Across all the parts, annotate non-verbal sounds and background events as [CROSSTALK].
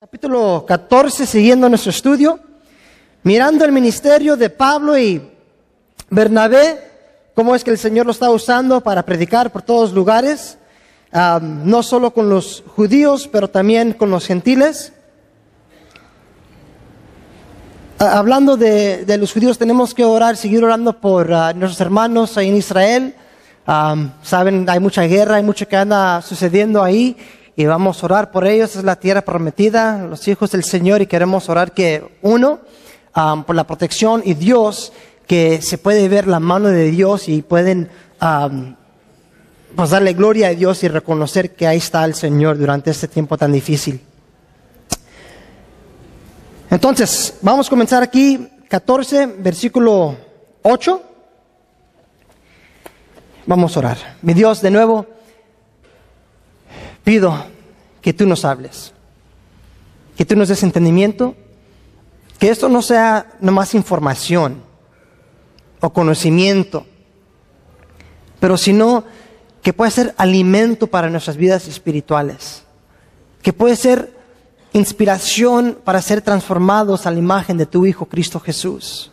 Capítulo 14, siguiendo nuestro estudio, mirando el ministerio de Pablo y Bernabé, cómo es que el Señor lo está usando para predicar por todos lugares, no solo con los judíos, pero también con los gentiles. Hablando de, los judíos, tenemos que orar, seguir orando por uh, nuestros hermanos ahí en Israel. Um, Saben, hay mucha guerra, hay mucho que anda sucediendo ahí y vamos a orar por ellos. Es la tierra prometida, los hijos del Señor, y queremos orar que uno, por la protección y Dios, que se puede ver la mano de Dios y pueden pues darle gloria a Dios y reconocer que ahí está el Señor durante este tiempo tan difícil. Entonces, vamos a comenzar aquí, 14, versículo 8. Vamos a orar. Mi Dios, de nuevo, pido que tú nos hables, que tú nos des entendimiento, que esto no sea nomás información o conocimiento, pero sino que pueda ser alimento para nuestras vidas espirituales, que puede ser inspiración para ser transformados a la imagen de tu Hijo Cristo Jesús.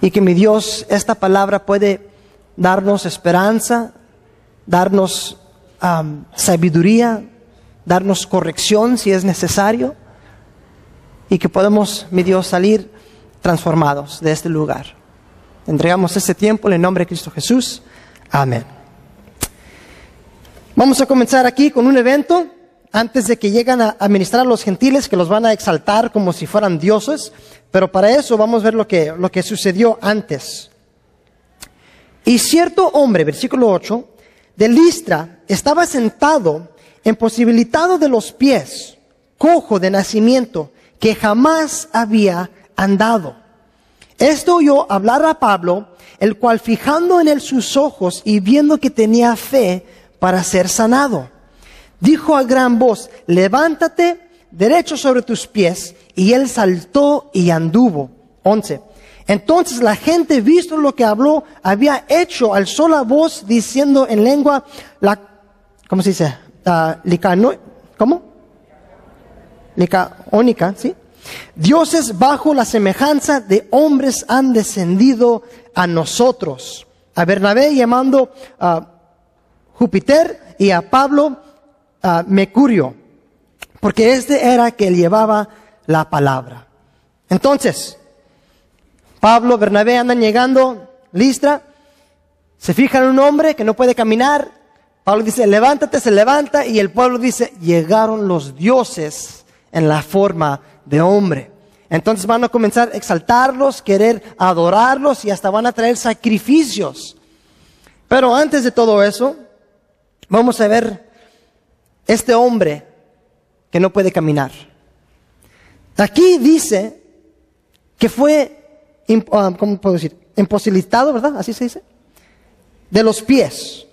Y que mi Dios, esta palabra puede darnos esperanza, darnos sabiduría, darnos corrección si es necesario, y que podamos, mi Dios, salir transformados de este lugar. Entregamos este tiempo en el nombre de Cristo Jesús. Amén. Vamos a comenzar aquí con un evento antes de que lleguen a administrar a los gentiles que los van a exaltar como si fueran dioses, pero para eso vamos a ver lo que, lo que sucedió antes. Y cierto hombre, versículo 8, de Listra estaba sentado, imposibilitado de los pies, cojo de nacimiento, que jamás había andado. Esto oyó hablar a Pablo, el cual fijando en él sus ojos y viendo que tenía fe para ser sanado, dijo a gran voz, levántate derecho sobre tus pies, y él saltó y anduvo. 11. Entonces la gente, visto lo que habló, había hecho, al sola voz diciendo en lengua, la, ¿cómo se dice? Uh, licano, ¿Cómo? Licaónica, ¿sí? Dioses bajo la semejanza de hombres han descendido a nosotros. A Bernabé llamando a Júpiter y a Pablo a Mercurio, porque este era que llevaba la palabra. Entonces, Pablo, Bernabé andan llegando, Listra, se fijan en un hombre que no puede caminar. Pablo dice, levántate, se levanta, y el pueblo dice, llegaron los dioses en la forma de hombre. Entonces van a comenzar a exaltarlos, querer adorarlos y hasta van a traer sacrificios. Pero antes de todo eso, vamos a ver este hombre que no puede caminar. Aquí dice que fue ¿cómo puedo decir? Imposibilitado, ¿verdad? Así se dice. De los pies.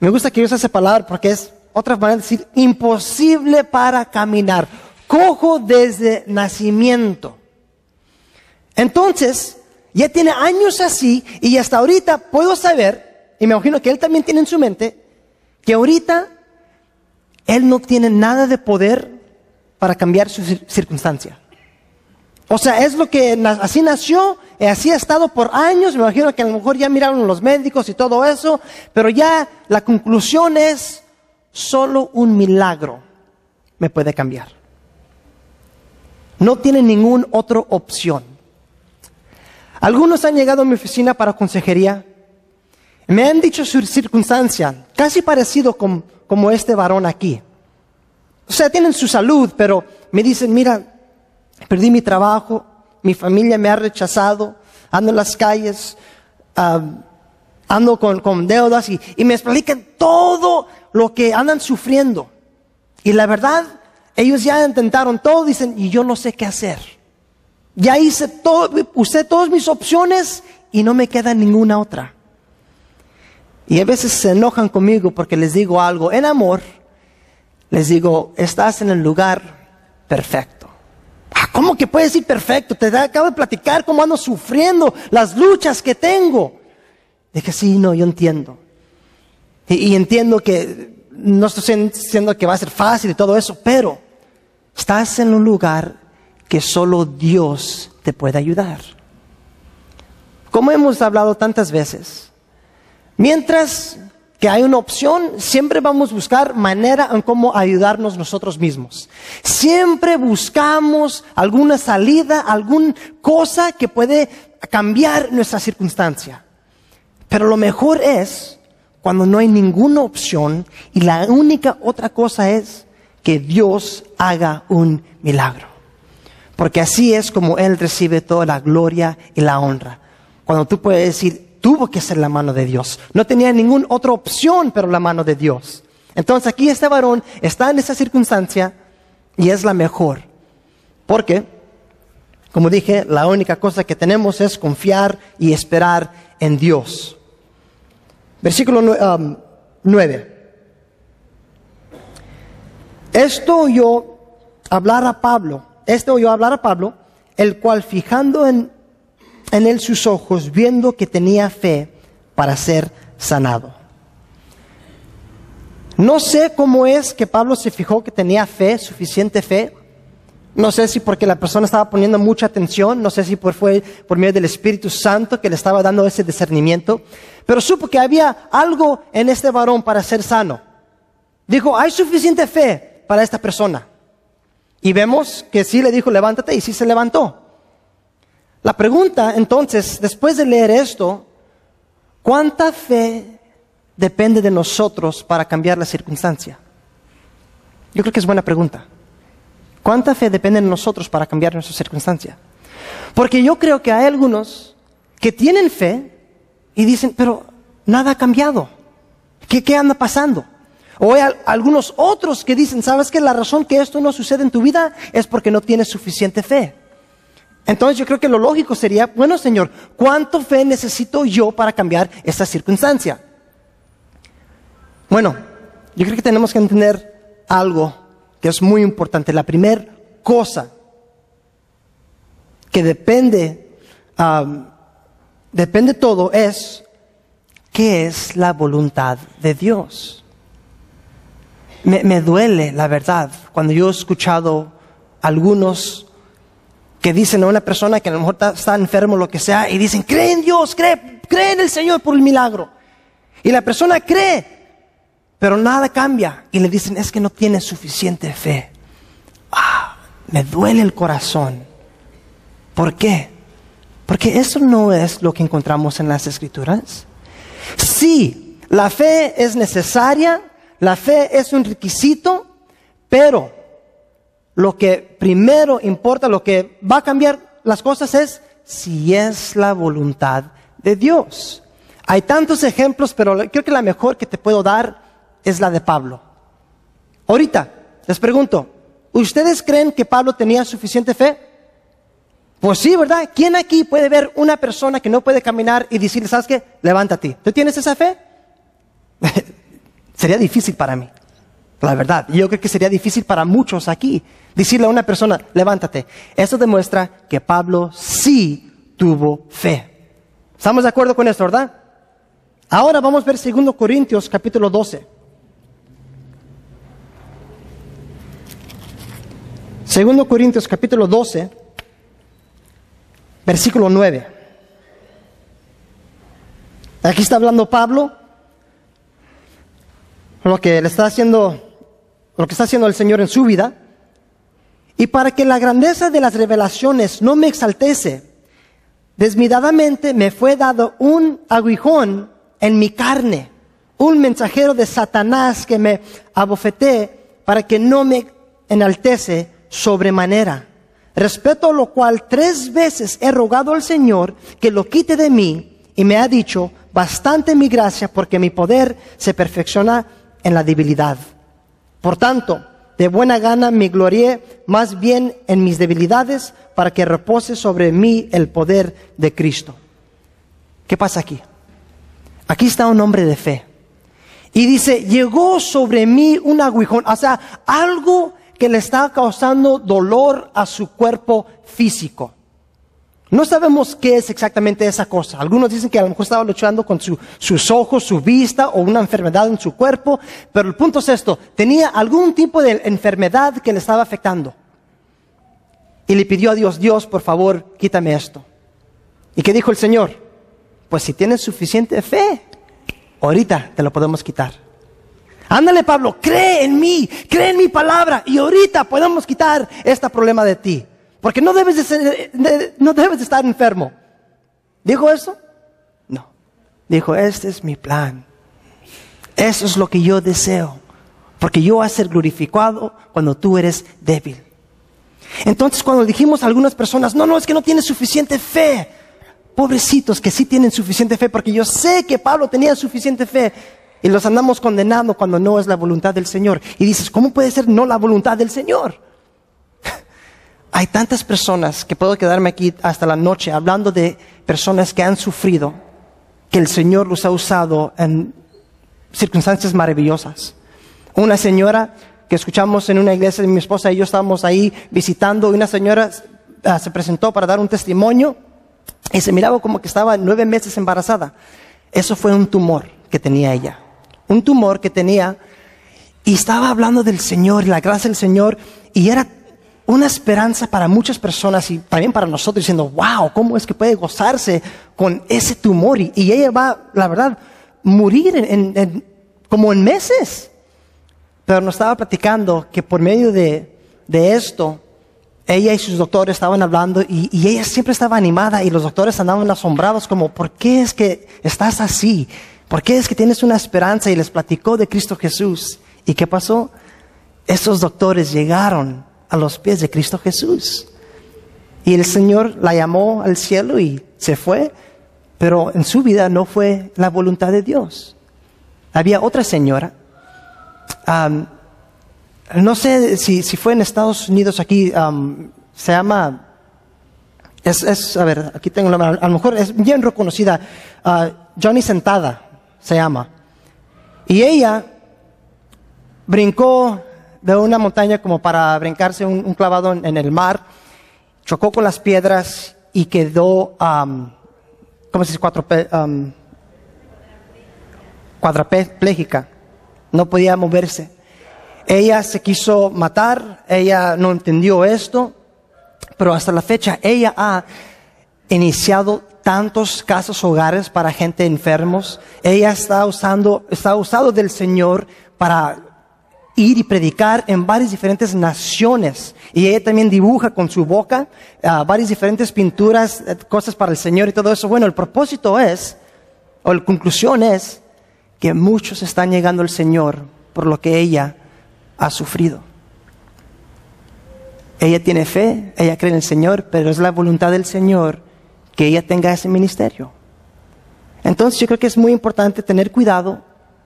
Me gusta que use esa palabra porque es otra manera de decir imposible para caminar. Cojo desde nacimiento. Entonces, ya tiene años así y hasta ahorita puedo saber, y me imagino que él también tiene en su mente, que ahorita él no tiene nada de poder para cambiar su circunstancia. O sea, es lo que así nació, así ha estado por años, me imagino que a lo mejor ya miraron los médicos y todo eso, pero ya la conclusión es, solo un milagro me puede cambiar. No tiene ninguna otra opción. Algunos han llegado a mi oficina para consejería. Me han dicho su circunstancia, casi parecido como este varón aquí. O sea, tienen su salud, pero me dicen, mira, Perdí mi trabajo, mi familia me ha rechazado, ando en las calles, ando con, deudas y, y, me explican todo lo que andan sufriendo. Y la verdad, ellos ya intentaron todo, dicen, y yo no sé qué hacer. Ya hice todo, usé todas mis opciones y no me queda ninguna otra. Y a veces se enojan conmigo porque les digo algo en amor. Les digo, estás en el lugar perfecto. ¿Cómo que puedes ir perfecto? Te acabo de platicar cómo ando sufriendo, las luchas que tengo. Dije, sí, no, yo entiendo. Y, entiendo que no estoy diciendo que va a ser fácil y todo eso, pero Estás en un lugar que solo Dios te puede ayudar. Como hemos hablado tantas veces, mientras que hay una opción, siempre vamos a buscar manera en cómo ayudarnos nosotros mismos. Siempre buscamos alguna salida, alguna cosa que puede cambiar nuestra circunstancia. Pero lo mejor es cuando no hay ninguna opción y la única otra cosa es que Dios haga un milagro. Porque así es como Él recibe toda la gloria y la honra. Cuando tú puedes decir, tuvo que ser la mano de Dios. No tenía ninguna otra opción pero la mano de Dios. Entonces aquí este varón está en esa circunstancia y es la mejor. Porque, como dije, la única cosa que tenemos es confiar y esperar en Dios. Versículo 9. Um, esto yo hablar a Pablo, esto yo hablar a Pablo, el cual fijando en en él sus ojos, viendo que tenía fe para ser sanado. No sé cómo es que Pablo se fijó que tenía fe, suficiente fe. No sé si porque la persona estaba poniendo mucha atención, no sé si fue por medio del Espíritu Santo que le estaba dando ese discernimiento, pero supo que había algo en este varón para ser sano. Dijo, hay suficiente fe para esta persona. Y vemos que sí le dijo, levántate, y sí se levantó. La pregunta entonces, después de leer esto, ¿cuánta fe depende de nosotros para cambiar la circunstancia? Yo creo que es buena pregunta. ¿Cuánta fe depende de nosotros para cambiar nuestra circunstancia? Porque yo creo que hay algunos que tienen fe y dicen, pero nada ha cambiado. ¿Qué, qué anda pasando? O hay algunos otros que dicen, ¿sabes que la razón que esto no sucede en tu vida es porque no tienes suficiente fe? Entonces yo creo que lo lógico sería, bueno Señor, ¿cuánto fe necesito yo para cambiar esta circunstancia? Bueno, yo creo que tenemos que entender algo que es muy importante. La primera cosa que depende, depende todo es qué es la voluntad de Dios. Me, me duele, la verdad, cuando yo he escuchado algunos que dicen a una persona que a lo mejor está, enfermo o lo que sea, y dicen, cree en Dios, cree, cree en el Señor por el milagro. Y la persona cree, pero nada cambia. Y le dicen, es que no tiene suficiente fe. Ah, me duele el corazón. ¿Por qué? Porque eso no es lo que encontramos en las escrituras. Sí, la fe es necesaria, la fe es un requisito, pero lo que primero importa, lo que va a cambiar las cosas es si es la voluntad de Dios. Hay tantos ejemplos, pero creo que la mejor que te puedo dar es la de Pablo. Ahorita, les pregunto, ¿ustedes creen que Pablo tenía suficiente fe? Pues sí, ¿verdad? ¿Quién aquí puede ver una persona que no puede caminar y decirle, ¿sabes qué? Levántate. ¿Tú tienes esa fe? [LAUGHS] Sería difícil para mí. La verdad, yo creo que sería difícil para muchos aquí decirle a una persona, levántate. Eso demuestra que Pablo sí tuvo fe. ¿Estamos de acuerdo con esto, verdad? Ahora vamos a ver 2 Corintios capítulo 12. Segundo Corintios capítulo 12, versículo 9. Aquí está hablando Pablo, lo que le está haciendo lo que está haciendo el Señor en su vida, y para que la grandeza de las revelaciones no me exaltese, desmidadamente me fue dado un aguijón en mi carne, un mensajero de Satanás que me abofeté para que no me enaltece sobremanera. Respeto lo cual tres veces he rogado al Señor que lo quite de mí y me ha dicho, bastante mi gracia porque mi poder se perfecciona en la debilidad. Por tanto, de buena gana me glorié más bien en mis debilidades para que repose sobre mí el poder de Cristo. ¿Qué pasa aquí? Aquí está un hombre de fe. Y dice, llegó sobre mí un aguijón, o sea, algo que le está causando dolor a su cuerpo físico. No sabemos qué es exactamente esa cosa. Algunos dicen que a lo mejor estaba luchando con sus ojos, su vista o una enfermedad en su cuerpo, pero el punto es esto, tenía algún tipo de enfermedad que le estaba afectando. y le pidió a Dios, Dios, por favor, quítame esto. ¿Y qué dijo el Señor? Pues si tienes suficiente fe, ahorita te lo podemos quitar. Ándale, Pablo, cree en mí, cree en mi palabra y ahorita podemos quitar este problema de ti. Porque no debes de, ser, no debes de estar enfermo. ¿Dijo eso? No. Dijo, este es mi plan. Eso es lo que yo deseo. Porque yo voy a ser glorificado cuando tú eres débil. Entonces cuando dijimos a algunas personas, no, no, es que no tienes suficiente fe. Pobrecitos que sí tienen suficiente fe, porque yo sé que Pablo tenía suficiente fe. Y los andamos condenando cuando no es la voluntad del Señor. Y dices, ¿cómo puede ser no la voluntad del Señor? Hay tantas personas que puedo quedarme aquí hasta la noche hablando de personas que han sufrido, que el Señor los ha usado en circunstancias maravillosas. Una señora que escuchamos en una iglesia mi esposa y yo estábamos ahí visitando y una señora ah, se presentó para dar un testimonio y se miraba como que estaba nueve meses embarazada. Eso fue un tumor que tenía ella. Un tumor que tenía y estaba hablando del Señor, la gracia del Señor y era una esperanza para muchas personas y también para nosotros diciendo, wow, ¿cómo es que puede gozarse con ese tumor? Y, ella va, la verdad, morir en, como en meses. Pero nos estaba platicando que por medio de, esto, ella y sus doctores estaban hablando y, ella siempre estaba animada y los doctores andaban asombrados como, ¿por qué es que estás así? ¿Por qué es que tienes una esperanza? Y les platicó de Cristo Jesús. ¿Y qué pasó? Esos doctores llegaron a los pies de Cristo Jesús. Y el Señor la llamó al cielo y se fue, pero en su vida no fue la voluntad de Dios. Había otra señora no sé si, fue en Estados Unidos aquí, se llama, es, a ver, aquí tengo la a lo mejor es bien reconocida, uh, Johnny Sentada se llama. Y ella brincó de una montaña como para brincarse un, clavado en, el mar, chocó con las piedras y quedó, ¿cómo se dice? Cuatro, cuadraplégica no podía moverse. Ella se quiso matar, ella no entendió esto, pero hasta la fecha ella ha iniciado tantos casos hogares para gente enfermos. Ella está usando, está usado del Señor para ir y predicar en varias diferentes naciones. Y ella también dibuja con su boca ah, varias diferentes pinturas, eh, cosas para el Señor y todo eso. Bueno, el propósito es, o la conclusión es, que muchos están llegando al Señor por lo que ella ha sufrido. Ella tiene fe, ella cree en el Señor, pero es la voluntad del Señor que ella tenga ese ministerio. Entonces yo creo que es muy importante tener cuidado,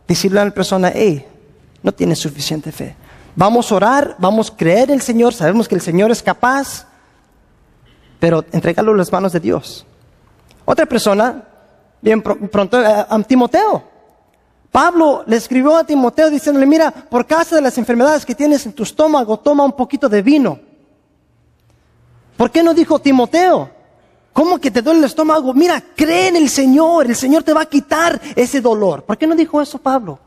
decirle a la persona, hey, no tienes suficiente fe. Vamos a orar, vamos a creer en el Señor, sabemos que el Señor es capaz, pero entregarlo en las manos de Dios. Otra persona, bien pronto, a eh, Timoteo. Pablo le escribió a Timoteo diciéndole, mira, por causa de las enfermedades que tienes en tu estómago, toma un poquito de vino. ¿Por qué no dijo Timoteo? ¿Cómo que te duele el estómago? Mira, cree en el Señor, el Señor te va a quitar ese dolor. ¿Por qué no dijo eso Pablo?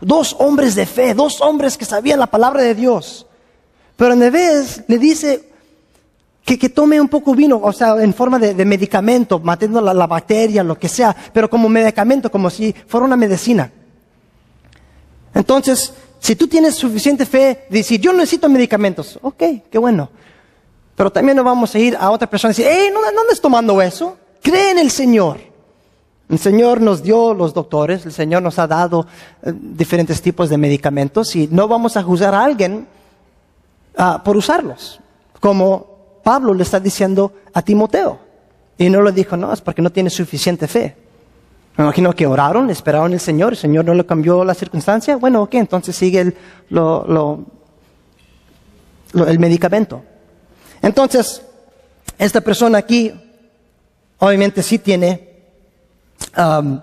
Dos hombres de fe, dos hombres que sabían la palabra de Dios. Pero en vez le dice que, tome un poco vino, o sea, en forma de, medicamento, matando la, la bacteria, lo que sea, pero como medicamento, como si fuera una medicina. Entonces, si tú tienes suficiente fe de decir, yo necesito medicamentos, ok, qué bueno. Pero también no vamos a ir a otra persona y decir, hey, no, no andes tomando eso. Cree en el Señor. El Señor nos dio los doctores, el Señor nos ha dado eh, diferentes tipos de medicamentos y no vamos a juzgar a alguien ah, por usarlos. Como Pablo le está diciendo a Timoteo. Y no le dijo, no, es porque no tiene suficiente fe. Me imagino que oraron, esperaron el Señor, el Señor no le cambió la circunstancia. Bueno, ok, entonces sigue el, el medicamento. Entonces, esta persona aquí, obviamente sí tiene, um,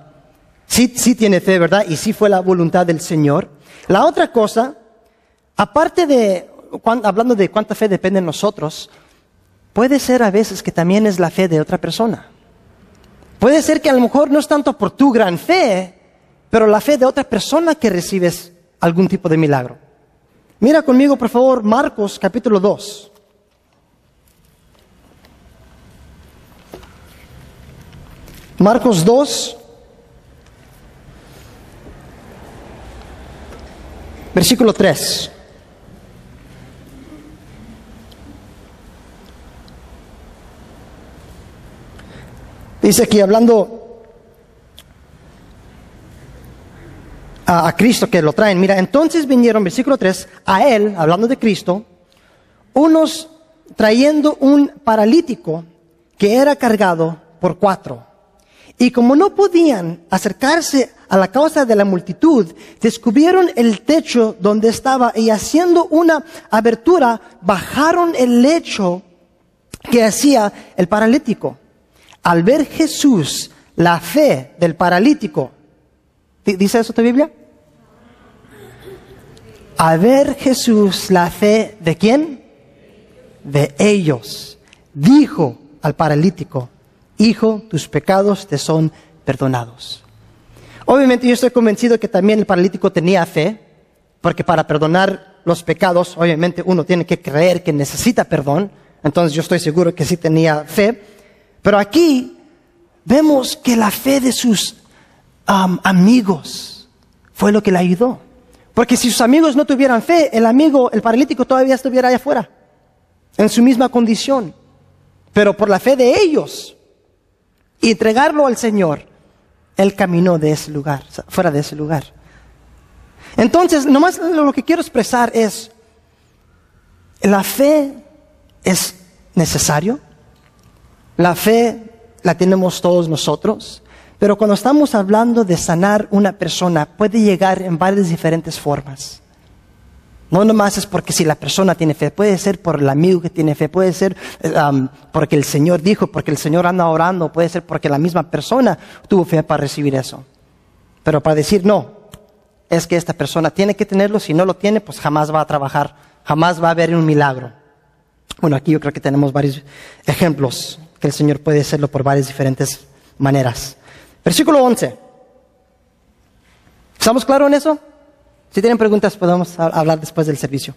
sí, sí tiene fe, ¿verdad? Y sí fue la voluntad del Señor. La otra cosa, aparte de, hablando de cuánta fe depende de nosotros, puede ser a veces que también es la fe de otra persona. Puede ser que a lo mejor no es tanto por tu gran fe, pero la fe de otra persona que recibes algún tipo de milagro. Mira conmigo, por favor, Marcos capítulo 2. Marcos 2, versículo 3. Dice aquí hablando a, Cristo que lo traen. Mira, entonces vinieron, versículo 3, a él, hablando de Cristo, unos trayendo un paralítico que era cargado por cuatro. Y como no podían acercarse a la causa de la multitud, descubrieron el techo donde estaba y haciendo una abertura, bajaron el lecho que hacía el paralítico. Al ver Jesús la fe del paralítico, ¿dice eso tu Biblia? Al ver Jesús la fe de quién? De ellos. Dijo al paralítico, Hijo, tus pecados te son perdonados. Obviamente yo estoy convencido que también el paralítico tenía fe, porque para perdonar los pecados, obviamente uno tiene que creer que necesita perdón, entonces yo estoy seguro que sí tenía fe, pero aquí vemos que la fe de sus amigos fue lo que le ayudó. Porque si sus amigos no tuvieran fe, el amigo, el paralítico todavía estuviera allá afuera, en su misma condición. Pero por la fe de ellos y entregarlo al Señor, él caminó de ese lugar, fuera de ese lugar. Entonces, nomás lo que quiero expresar es, la fe es necesario, la fe la tenemos todos nosotros, pero cuando estamos hablando de sanar una persona puede llegar en varias diferentes formas. No nomás es porque si la persona tiene fe, puede ser por el amigo que tiene fe, puede ser porque el Señor dijo, porque el Señor anda orando, puede ser porque la misma persona tuvo fe para recibir eso. Pero para decir no, es que esta persona tiene que tenerlo, si no lo tiene, pues jamás va a trabajar, jamás va a haber un milagro. Bueno, aquí yo creo que tenemos varios ejemplos que el Señor puede hacerlo por varias diferentes maneras. Versículo 11. ¿Estamos claros en eso? Si tienen preguntas podemos hablar después del servicio.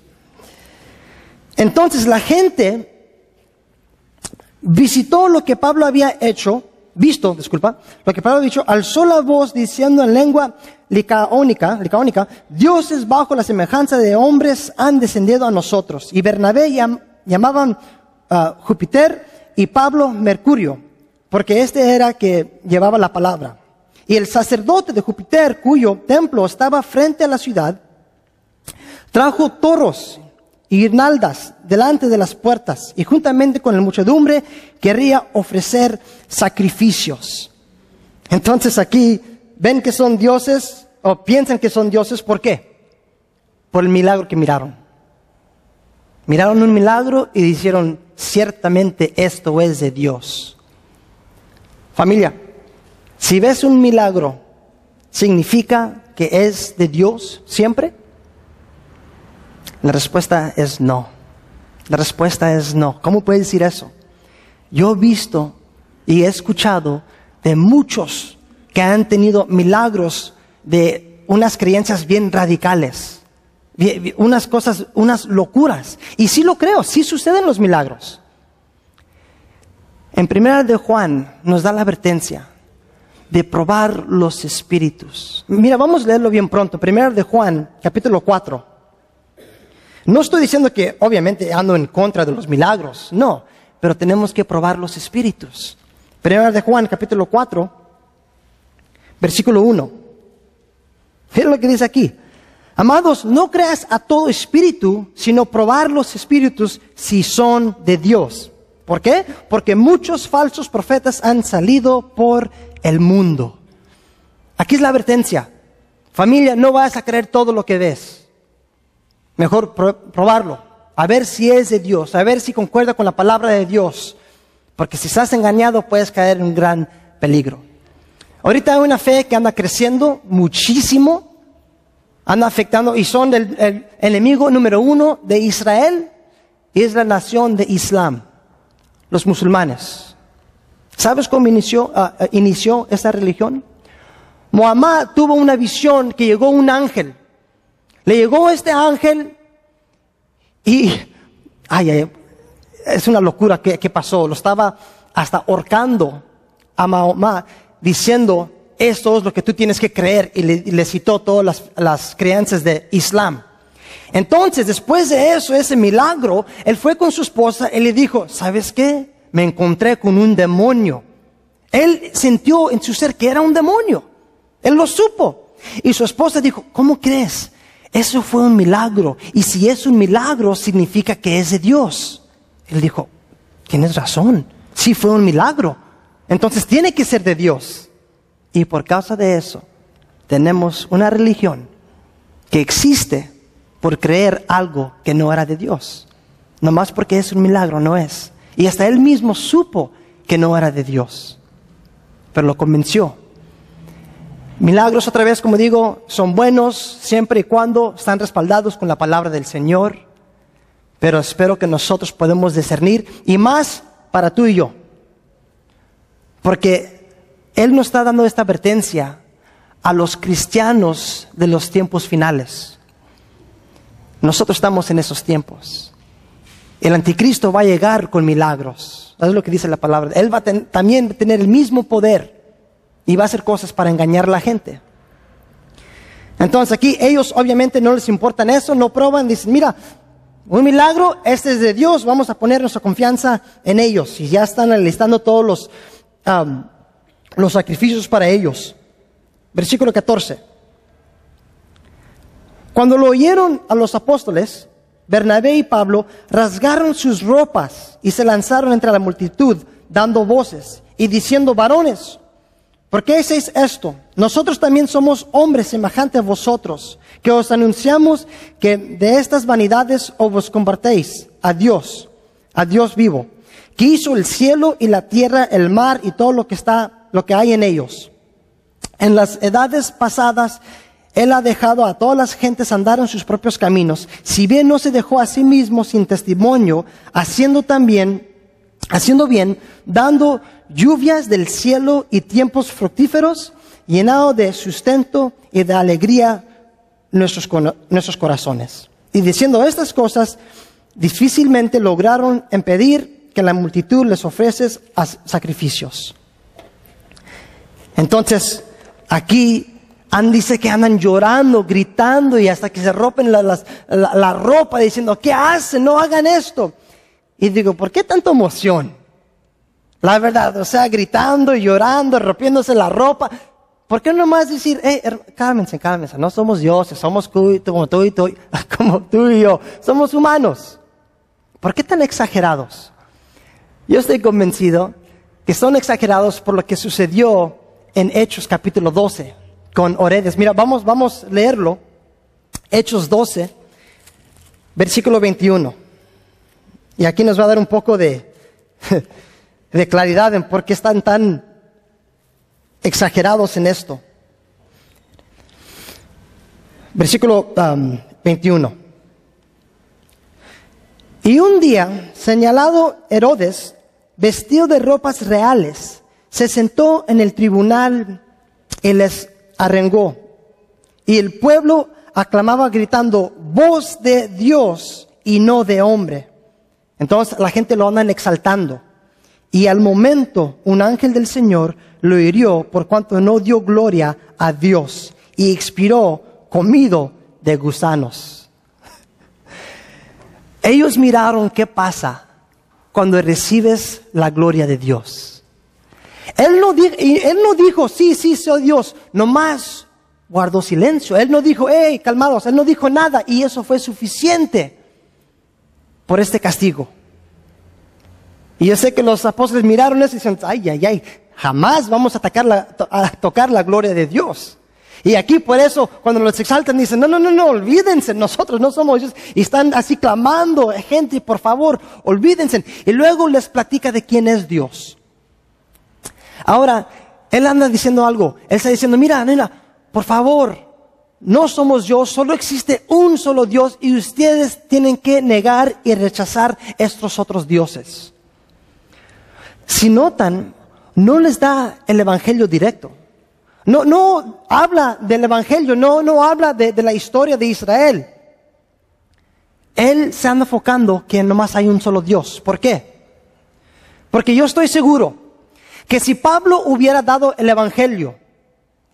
Entonces la gente visitó lo que Pablo había hecho, visto, disculpa, lo que Pablo había dicho, alzó la voz diciendo en lengua licaónica, licaónica, dioses bajo la semejanza de hombres han descendido a nosotros. Y Bernabé llamaban a Júpiter y Pablo Mercurio, porque este era que llevaba la palabra. Y el sacerdote de Júpiter, cuyo templo estaba frente a la ciudad, trajo toros y guirnaldas delante de las puertas y juntamente con la muchedumbre quería ofrecer sacrificios. Entonces aquí ven que son dioses o piensan que son dioses, ¿por qué? Por el milagro que miraron. Miraron un milagro y dijeron, ciertamente esto es de Dios. Familia, si ves un milagro, ¿significa que es de Dios siempre? La respuesta es no. La respuesta es no. ¿Cómo puedes decir eso? Yo he visto y he escuchado de muchos que han tenido milagros de unas creencias bien radicales unas cosas, unas locuras. Y sí lo creo, sí suceden los milagros. En primera de Juan nos da la advertencia de probar los espíritus. Mira, vamos a leerlo bien pronto. Primera de Juan, capítulo 4. No estoy diciendo que obviamente ando en contra de los milagros, no, pero tenemos que probar los espíritus. Primera de Juan, capítulo 4, versículo 1. Mira lo que dice aquí. Amados, no creas a todo espíritu, sino probar los espíritus si son de Dios. ¿Por qué? Porque muchos falsos profetas han salido por el mundo. Aquí es la advertencia. Familia, no vas a creer todo lo que ves. Mejor probarlo, a ver si es de Dios, a ver si concuerda con la palabra de Dios. Porque si estás engañado puedes caer en un gran peligro. Ahorita hay una fe que anda creciendo muchísimo anda afectando y son el, enemigo número uno de Israel y es la nación de Islam, los musulmanes. ¿Sabes cómo inició, ah, inició esta religión? Muhammad tuvo una visión que llegó un ángel. Le llegó este ángel y, ay, es una locura que, que pasó. Lo estaba hasta ahorcando a Muhammad diciendo, esto es lo que tú tienes que creer, y le, le citó todas las, las creencias de Islam. Entonces, después de eso, ese milagro, él fue con su esposa y le dijo, ¿sabes qué? Me encontré con un demonio. Él sintió en su ser que era un demonio. Él lo supo. Y su esposa dijo, ¿cómo crees? Eso fue un milagro. Y si es un milagro, significa que es de Dios. Él dijo, tienes razón. Sí fue un milagro. Entonces tiene que ser de Dios. Y por causa de eso, tenemos una religión que existe por creer algo que no era de Dios. Nomás porque es un milagro, no es. Y hasta él mismo supo que no era de Dios. Pero lo convenció. Milagros, otra vez, como digo, son buenos siempre y cuando están respaldados con la palabra del Señor. Pero espero que nosotros podamos discernir y más para tú y yo. Porque Él nos está dando esta advertencia a los cristianos de los tiempos finales. Nosotros estamos en esos tiempos. El anticristo va a llegar con milagros. Eso es lo que dice la palabra. Él va a también tener el mismo poder y va a hacer cosas para engañar a la gente. Entonces aquí ellos obviamente no les importan eso, no prueban, dicen, mira, un milagro, este es de Dios, vamos a poner nuestra confianza en ellos. Y ya están alistando todos los, los sacrificios para ellos. Versículo 14. Cuando lo oyeron a los apóstoles, Bernabé y Pablo rasgaron sus ropas y se lanzaron entre la multitud, dando voces y diciendo, varones, ¿por qué hacéis esto? Nosotros también somos hombres semejantes a vosotros, que os anunciamos que de estas vanidades os compartéis a Dios, a Dios vivo, que hizo el cielo y la tierra, el mar y todo lo que está, lo que hay en ellos. En las edades pasadas él ha dejado a todas las gentes andar en sus propios caminos, si bien no se dejó a sí mismo sin testimonio, haciendo también, haciendo bien, dando lluvias del cielo y tiempos fructíferos, llenado de sustento y de alegría nuestros, nuestros corazones. Y diciendo estas cosas, difícilmente lograron impedir que la multitud les ofrece sacrificios. Entonces, aquí dice que andan llorando, gritando y hasta que se rompen la, la, ropa diciendo, ¿qué hacen? No hagan esto. Y digo, ¿por qué tanta emoción? La verdad, o sea, gritando llorando, rompiéndose la ropa. ¿Por qué no más decir, hey, cálmense, cálmense, no somos dioses, somos como tú y [LAUGHS] como tú y yo, somos humanos? ¿Por qué tan exagerados? Yo estoy convencido que son exagerados por lo que sucedió en Hechos capítulo 12 con Oredes. Mira, vamos, vamos a leerlo. Hechos 12, versículo 21. Y aquí nos va a dar un poco [LAUGHS] de, claridad en por qué están tan exagerados en esto. Versículo 21. Um, y un día, señalado Herodes, vestido de ropas reales, se sentó en el tribunal y les arrengó. Y el pueblo aclamaba gritando, voz de Dios y no de hombre. Entonces la gente lo andan exaltando. Y al momento un ángel del Señor lo hirió por cuanto no dio gloria a Dios y expiró comido de gusanos. [LAUGHS] Ellos miraron qué pasa cuando recibes la gloria de Dios. Él no, él no dijo, sí, sí, soy Dios, nomás guardó silencio. Él no dijo, hey, calmados, él no dijo nada y eso fue suficiente por este castigo. Y yo sé que los apóstoles miraron eso y dicen, ay, ay, ay, jamás vamos a, atacar la, a tocar la gloria de Dios. Y aquí por eso, cuando los exaltan, dicen, no, no, no, no, olvídense, nosotros no somos Dios. Y están así clamando, gente, por favor, olvídense. Y luego les platica de quién es Dios. Ahora, él anda diciendo algo. Él está diciendo, mira, nena, por favor, no somos Dios, solo existe un solo Dios y ustedes tienen que negar y rechazar estos otros dioses. Si notan, no les da el evangelio directo. No, no habla del evangelio, no, no habla de, de la historia de Israel. Él se anda enfocando que nomás hay un solo Dios. ¿Por qué? Porque yo estoy seguro que si Pablo hubiera dado el Evangelio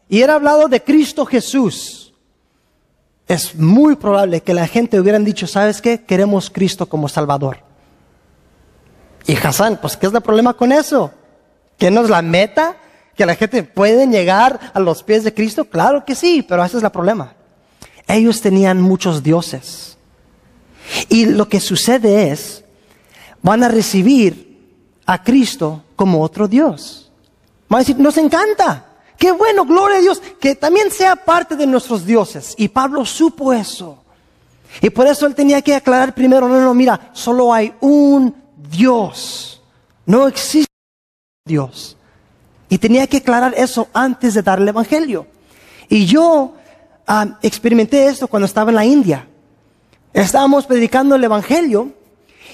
y hubiera hablado de Cristo Jesús, es muy probable que la gente hubieran dicho, ¿sabes qué? Queremos Cristo como Salvador. Y Hassan, pues ¿qué es el problema con eso? ¿Que no es la meta? ¿Que la gente puede llegar a los pies de Cristo? Claro que sí, pero ese es el problema. Ellos tenían muchos dioses. Y lo que sucede es, van a recibir a Cristo como otro Dios. Van a decir, nos encanta. Qué bueno, gloria a Dios, que también sea parte de nuestros dioses. Y Pablo supo eso. Y por eso él tenía que aclarar primero, no, no, mira, solo hay un Dios. No existe Dios. Y tenía que aclarar eso antes de dar el Evangelio. Y yo ah, experimenté esto cuando estaba en la India. Estábamos predicando el Evangelio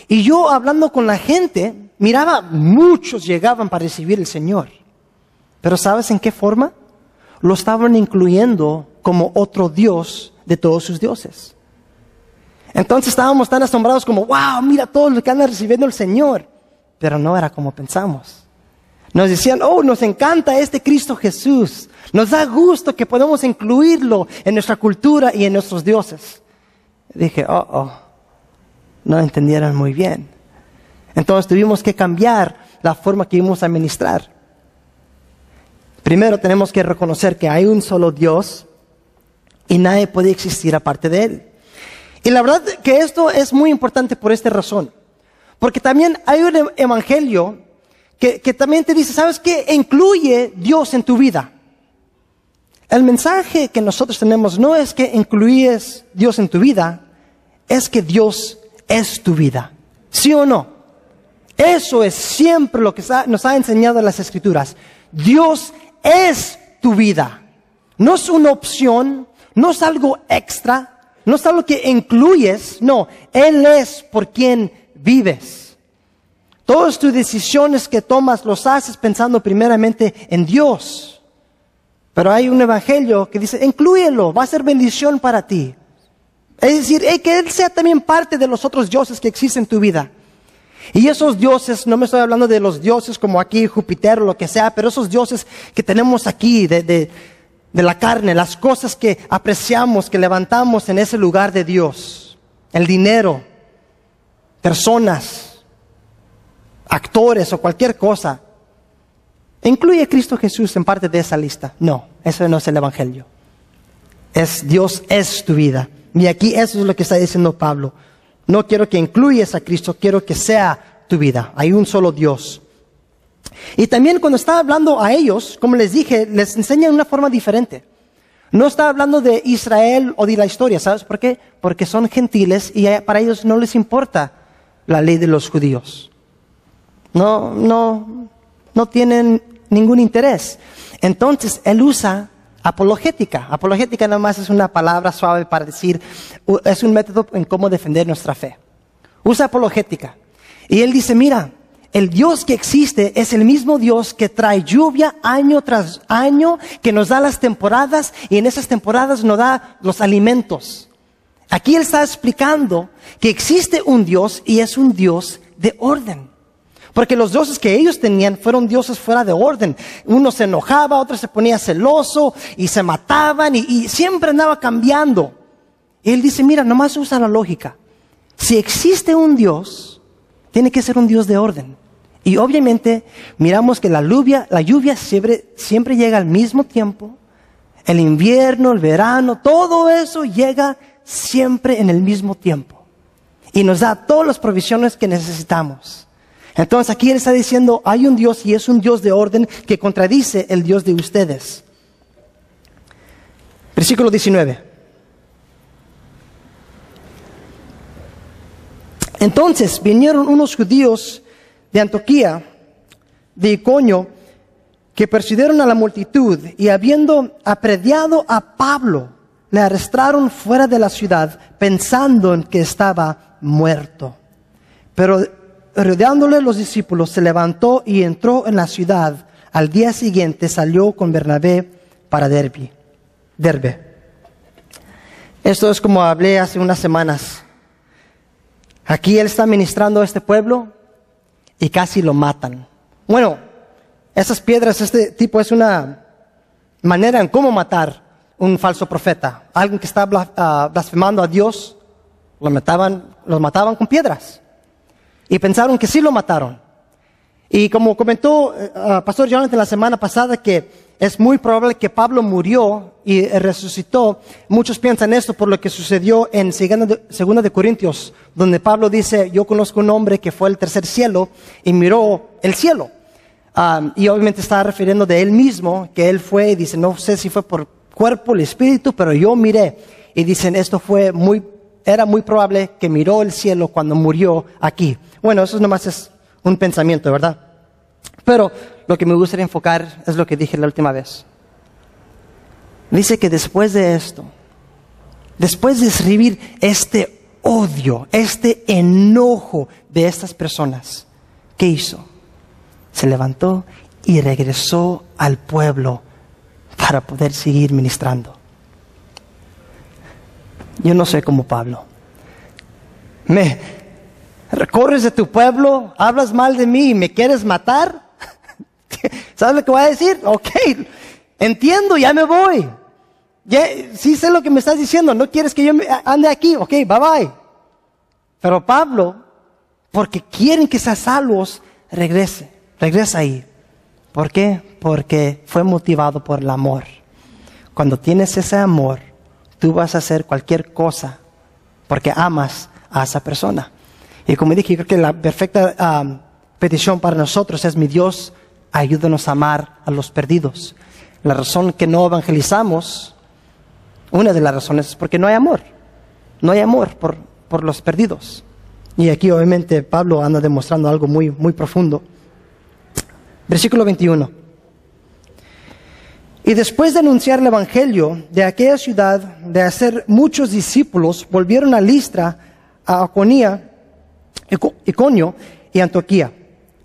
y yo hablando con la gente, miraba, muchos llegaban para recibir el Señor. Pero ¿sabes en qué forma? Lo estaban incluyendo como otro Dios de todos sus dioses. Entonces estábamos tan asombrados como, wow, mira todo lo que anda recibiendo el Señor. Pero no era como pensamos. Nos decían, oh, nos encanta este Cristo Jesús. Nos da gusto que podemos incluirlo en nuestra cultura y en nuestros dioses. Dije, oh, oh, no entendieron muy bien. Entonces tuvimos que cambiar la forma que íbamos a administrar. Primero tenemos que reconocer que hay un solo Dios y nadie puede existir aparte de Él. Y la verdad que esto es muy importante por esta razón. Porque también hay un evangelio que, también te dice, ¿sabes qué? Incluye Dios en tu vida. El mensaje que nosotros tenemos no es que incluyes Dios en tu vida, es que Dios es tu vida. ¿Sí o no? Eso es siempre lo que nos ha enseñado las escrituras. Dios es tu vida. No es una opción, no es algo extra, no es algo que incluyes, no, Él es por quien vives. Todas tus decisiones que tomas los haces pensando primeramente en Dios. Pero hay un evangelio que dice, inclúyelo, va a ser bendición para ti. Es decir, que Él sea también parte de los otros dioses que existen en tu vida. Y esos dioses, no me estoy hablando de los dioses como aquí Júpiter o lo que sea, pero esos dioses que tenemos aquí de, de, de la carne, las cosas que apreciamos, que levantamos en ese lugar de Dios, el dinero, personas, actores o cualquier cosa, ¿incluye Cristo Jesús en parte de esa lista? No, eso no es el Evangelio. Es Dios es tu vida. Y aquí eso es lo que está diciendo Pablo. No quiero que incluyas a Cristo, quiero que sea tu vida. Hay un solo Dios. Y también cuando está hablando a ellos, como les dije, les enseña de una forma diferente. No está hablando de Israel o de la historia, ¿sabes por qué? Porque son gentiles y para ellos no les importa la ley de los judíos. No, no, no tienen ningún interés. Entonces, él usa apologética. Apologética nada más es una palabra suave para decir, es un método en cómo defender nuestra fe. Usa apologética. Y él dice, mira, el Dios que existe es el mismo Dios que trae lluvia año tras año, que nos da las temporadas y en esas temporadas nos da los alimentos. Aquí él está explicando que existe un Dios y es un Dios de orden. Porque los dioses que ellos tenían fueron dioses fuera de orden. Uno se enojaba, otro se ponía celoso y se mataban y, siempre andaba cambiando. Y él dice, mira, nomás usa la lógica. Si existe un Dios, tiene que ser un Dios de orden. Y obviamente miramos que la lluvia, la lluvia siempre, siempre llega al mismo tiempo. El invierno, el verano, todo eso llega siempre en el mismo tiempo. Y nos da todas las provisiones que necesitamos. Entonces aquí él está diciendo, hay un Dios y es un Dios de orden que contradice el Dios de ustedes. Versículo 19. Entonces vinieron unos judíos de Antioquía, de Iconio, que persiguieron a la multitud y habiendo aprediado a Pablo, le arrestaron fuera de la ciudad pensando en que estaba muerto. Pero rodeándole los discípulos, se levantó y entró en la ciudad. Al día siguiente salió con Bernabé para Derbe. Derbe. Esto es como hablé hace unas semanas. Aquí él está ministrando a este pueblo y casi lo matan. Bueno, esas piedras, este tipo es una manera en cómo matar un falso profeta. Alguien que está ah, blasfemando a Dios, lo mataban, los mataban con piedras. Y pensaron que sí lo mataron. Y como comentó eh, ah, Pastor Jonathan la semana pasada que es muy probable que Pablo murió y resucitó, muchos piensan esto por lo que sucedió en Segunda de Corintios, donde Pablo dice, yo conozco un hombre que fue al tercer cielo y miró el cielo. Ah, y obviamente está refiriendo de él mismo, que él fue y dice, no sé si fue por cuerpo, el espíritu, pero yo miré. Y dicen, esto fue muy, era muy probable que miró el cielo cuando murió aquí. Bueno, eso nomás es un pensamiento, ¿verdad? Pero lo que me gustaría enfocar es lo que dije la última vez. Dice que después de esto, después de escribir este odio, este enojo de estas personas, ¿qué hizo? Se levantó y regresó al pueblo para poder seguir ministrando. Yo no sé como Pablo. Me, recorres de tu pueblo, hablas mal de mí y me quieres matar. [LAUGHS] ¿Sabes lo que voy a decir? Ok, entiendo, ya me voy. Ya, sí sé lo que me estás diciendo, no quieres que yo ande aquí, ok, bye bye. Pero Pablo, porque quieren que seas salvos, regrese, regresa ahí. ¿Por qué? Porque fue motivado por el amor. Cuando tienes ese amor, tú vas a hacer cualquier cosa porque amas a esa persona. Y como dije, creo que la perfecta petición para nosotros es, mi Dios, ayúdanos a amar a los perdidos. La razón que no evangelizamos, una de las razones es porque no hay amor. No hay amor por, por los perdidos. Y aquí obviamente Pablo anda demostrando algo muy, muy profundo. Versículo 21. Y después de anunciar el Evangelio de aquella ciudad, de hacer muchos discípulos, volvieron a Listra, a Aconía Iconio y Antioquía,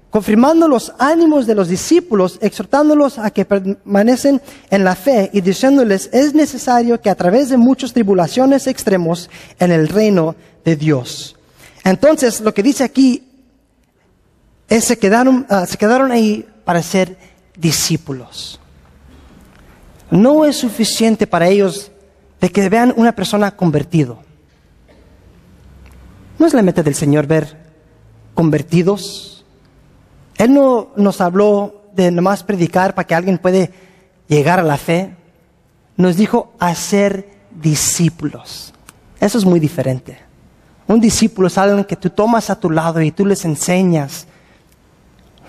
confirmando los ánimos de los discípulos, exhortándolos a que permanecen en la fe y diciéndoles es necesario que a través de muchas tribulaciones extremos en el reino de Dios. Entonces, lo que dice aquí es se quedaron, ah, se quedaron ahí para ser discípulos. No es suficiente para ellos de que vean una persona convertido. No es la meta del Señor ver convertidos. Él no nos habló de nomás predicar para que alguien puede llegar a la fe. Nos dijo hacer discípulos. Eso es muy diferente. Un discípulo es alguien que tú tomas a tu lado y tú les enseñas.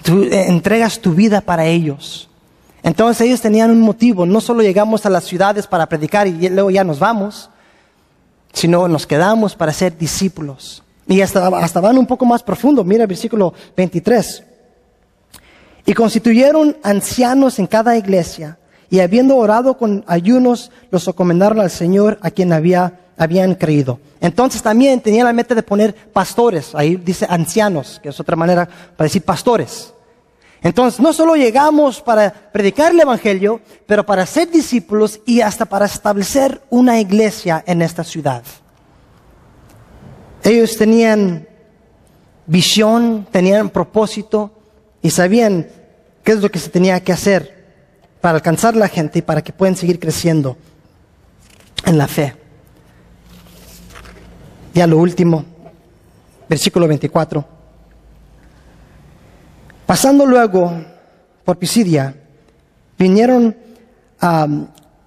Tú entregas tu vida para ellos. Entonces ellos tenían un motivo. No solo llegamos a las ciudades para predicar y luego ya nos vamos sino nos quedamos para ser discípulos. Y hasta, van un poco más profundo. Mira el versículo 23. Y constituyeron ancianos en cada iglesia, y habiendo orado con ayunos, los encomendaron al Señor a quien había, habían creído. Entonces también tenían la meta de poner pastores, ahí dice ancianos, que es otra manera para decir pastores. Entonces, no solo llegamos para predicar el Evangelio, pero para ser discípulos y hasta para establecer una iglesia en esta ciudad. Ellos tenían visión, tenían propósito y sabían qué es lo que se tenía que hacer para alcanzar la gente y para que puedan seguir creciendo en la fe. Ya lo último, versículo 24. Pasando luego por Pisidia, vinieron a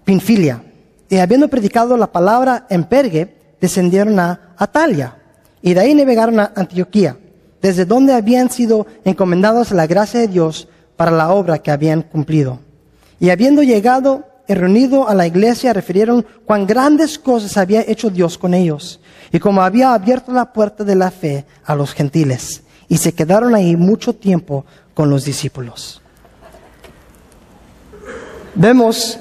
Pinfilia y habiendo predicado la palabra en Pergue, descendieron a Atalia y de ahí navegaron a Antioquía, desde donde habían sido encomendados a la gracia de Dios para la obra que habían cumplido. Y habiendo llegado y reunido a la iglesia, refirieron cuán grandes cosas había hecho Dios con ellos y cómo había abierto la puerta de la fe a los gentiles y se quedaron ahí mucho tiempo con los discípulos. Vemos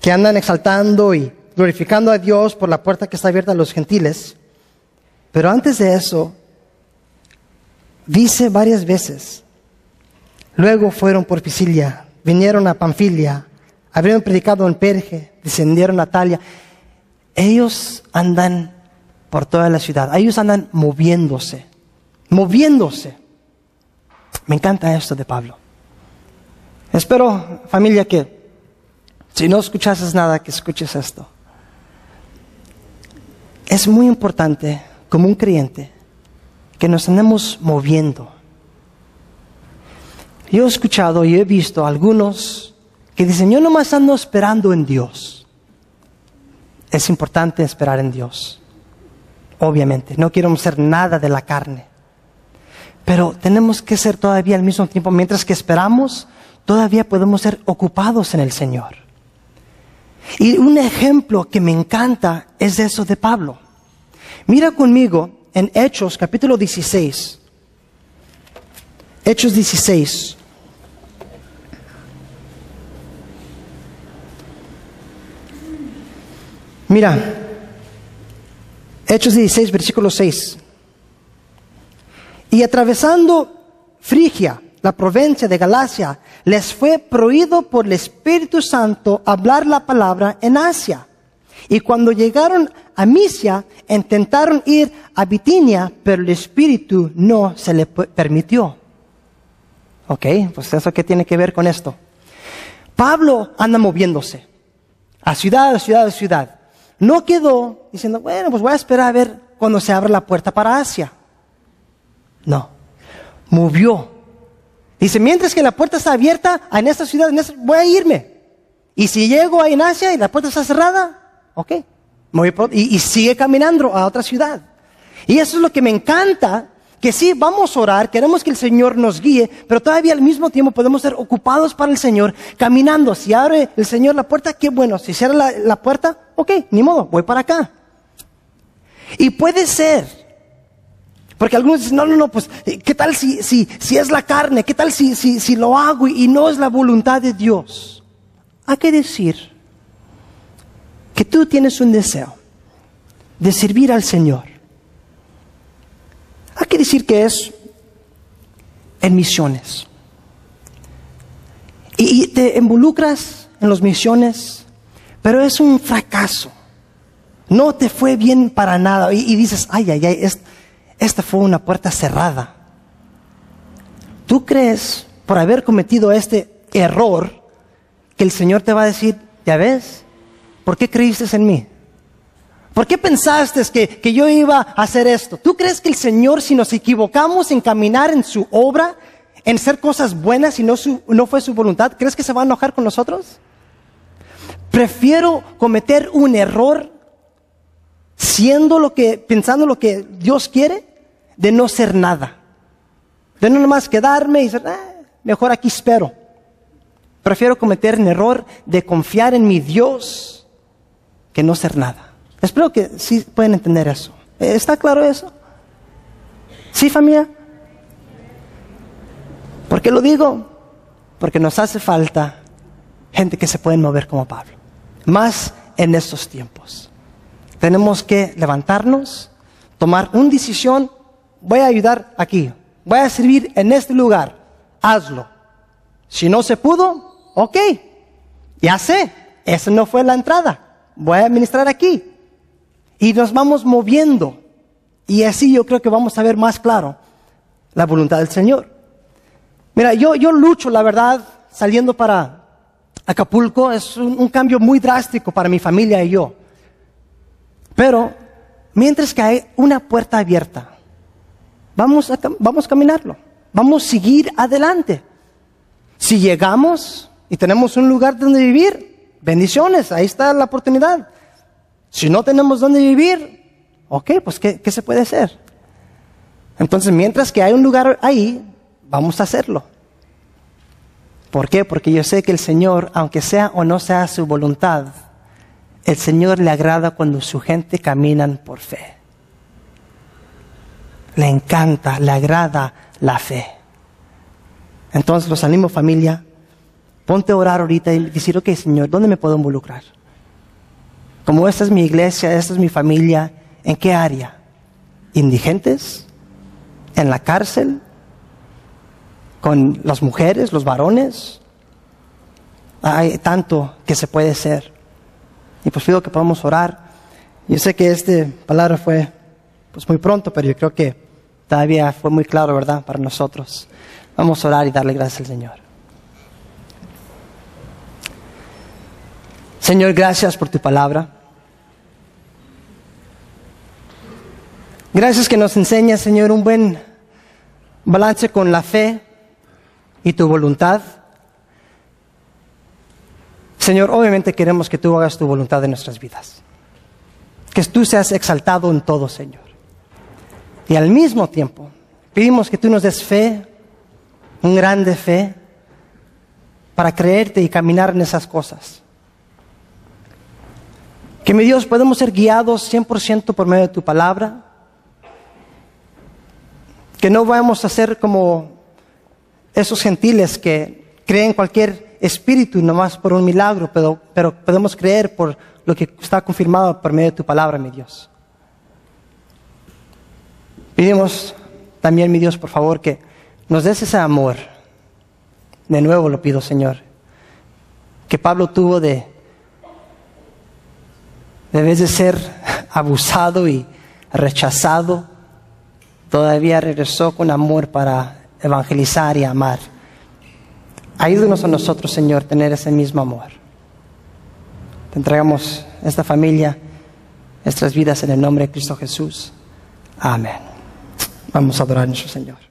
que andan exaltando y glorificando a Dios por la puerta que está abierta a los gentiles, pero antes de eso, dice varias veces, luego fueron por Pisilia, vinieron a Panfilia, habrían predicado en Perge, descendieron a Talia. Ellos andan por toda la ciudad, ellos andan moviéndose moviéndose. Me encanta esto de Pablo. Espero, familia, que si no escuchases nada, que escuches esto. Es muy importante, como un creyente, que nos andemos moviendo. Yo he escuchado y he visto algunos que dicen, yo nomás ando esperando en Dios. Es importante esperar en Dios, obviamente. No quiero ser nada de la carne. Pero tenemos que ser todavía al mismo tiempo, mientras que esperamos, todavía podemos ser ocupados en el Señor. Y un ejemplo que me encanta es eso de Pablo. Mira conmigo en Hechos capítulo 16. Hechos 16. Mira, Hechos 16, versículo 6. Y atravesando Frigia, la provincia de Galacia, les fue prohibido por el Espíritu Santo hablar la palabra en Asia. Y cuando llegaron a Misia, intentaron ir a Bitinia, pero el Espíritu no se le permitió. Ok, pues eso qué tiene que ver con esto. Pablo anda moviéndose a ciudad, a ciudad, a ciudad. No quedó diciendo, bueno, pues voy a esperar a ver cuando se abra la puerta para Asia. No, movió Dice, mientras que la puerta está abierta en esta ciudad, voy a irme. Y si llego a Asia y la puerta está cerrada, ok. y, y sigue caminando a otra ciudad. Y eso es lo que me encanta, que sí, vamos a orar, queremos que el Señor nos guíe, pero todavía al mismo tiempo podemos ser ocupados para el Señor, caminando. Si abre el Señor la puerta, qué bueno. Si cierra la, la puerta, ok, ni modo, voy para acá. Y puede ser porque algunos dicen, no, no, no, pues, eh, ¿qué tal si, si, si es la carne? ¿Qué tal si, si, si lo hago y, no es la voluntad de Dios? Hay que decir que tú tienes un deseo de servir al Señor. Hay que decir que es en misiones. Y, te involucras en las misiones, pero es un fracaso. No te fue bien para nada. Y, y dices, ay, ay, ay, es, esta fue una puerta cerrada. ¿Tú crees, por haber cometido este error, que el Señor te va a decir, ya ves, ¿por qué creíste en mí? ¿Por qué pensaste que, que, yo iba a hacer esto? ¿Tú crees que el Señor, si nos equivocamos en caminar en su obra, en hacer cosas buenas y no, no fue su voluntad, crees que se va a enojar con nosotros? Prefiero cometer un error siendo lo que, pensando lo que Dios quiere, de no ser nada. De no nomás quedarme y decir, ah, mejor aquí espero. Prefiero cometer un error de confiar en mi Dios que no ser nada. Espero que sí pueden entender eso. ¿Está claro eso? ¿Sí, familia? ¿Por qué lo digo? Porque nos hace falta gente que se puede mover como Pablo. Más en estos tiempos. Tenemos que levantarnos, tomar una decisión voy a ayudar aquí, voy a servir en este lugar, hazlo. Si no se pudo, ok, ya sé, esa no fue la entrada, voy a administrar aquí. Y nos vamos moviendo. Y así yo creo que vamos a ver más claro la voluntad del Señor. Mira, yo, yo lucho, la verdad, saliendo para Acapulco, es un, un cambio muy drástico para mi familia y yo. Pero, mientras que hay una puerta abierta, Vamos a, vamos a caminarlo. Vamos a seguir adelante. Si llegamos y tenemos un lugar donde vivir, bendiciones, ahí está la oportunidad. Si no tenemos donde vivir, ok, pues ¿qué, qué se puede hacer? Entonces, mientras que hay un lugar ahí, vamos a hacerlo. ¿Por qué? Porque yo sé que el Señor, aunque sea o no sea su voluntad, el Señor le agrada cuando su gente caminan por fe le encanta, le agrada la fe. Entonces los animo familia, ponte a orar ahorita y decir, ok Señor, ¿dónde me puedo involucrar? Como esta es mi iglesia, esta es mi familia, ¿en qué área? ¿Indigentes? ¿En la cárcel? ¿Con las mujeres, los varones? Hay tanto que se puede hacer. Y pues pido que podamos orar. Yo sé que esta palabra fue pues muy pronto, pero yo creo que todavía fue muy claro, ¿verdad?, para nosotros. Vamos a orar y darle gracias al Señor. Señor, gracias por tu palabra. Gracias que nos enseña, Señor, un buen balance con la fe y tu voluntad. Señor, obviamente queremos que tú hagas tu voluntad en nuestras vidas. Que tú seas exaltado en todo, Señor. Y al mismo tiempo, pedimos que tú nos des fe, un grande fe, para creerte y caminar en esas cosas. Que mi Dios podemos ser guiados 100% por medio de tu palabra. Que no vamos a ser como esos gentiles que creen cualquier espíritu nomás por un milagro, pero, pero podemos creer por lo que está confirmado por medio de tu palabra, mi Dios. Pedimos también, mi Dios, por favor, que nos des ese amor. De nuevo lo pido, Señor, que Pablo tuvo de, de vez de ser [LAUGHS] abusado y rechazado, todavía regresó con amor para evangelizar y amar. Ayúdenos a nosotros, Señor, tener ese mismo amor. Te entregamos esta familia, nuestras vidas en el nombre de Cristo Jesús. Amén. Vamos adorar a nuestro Señor.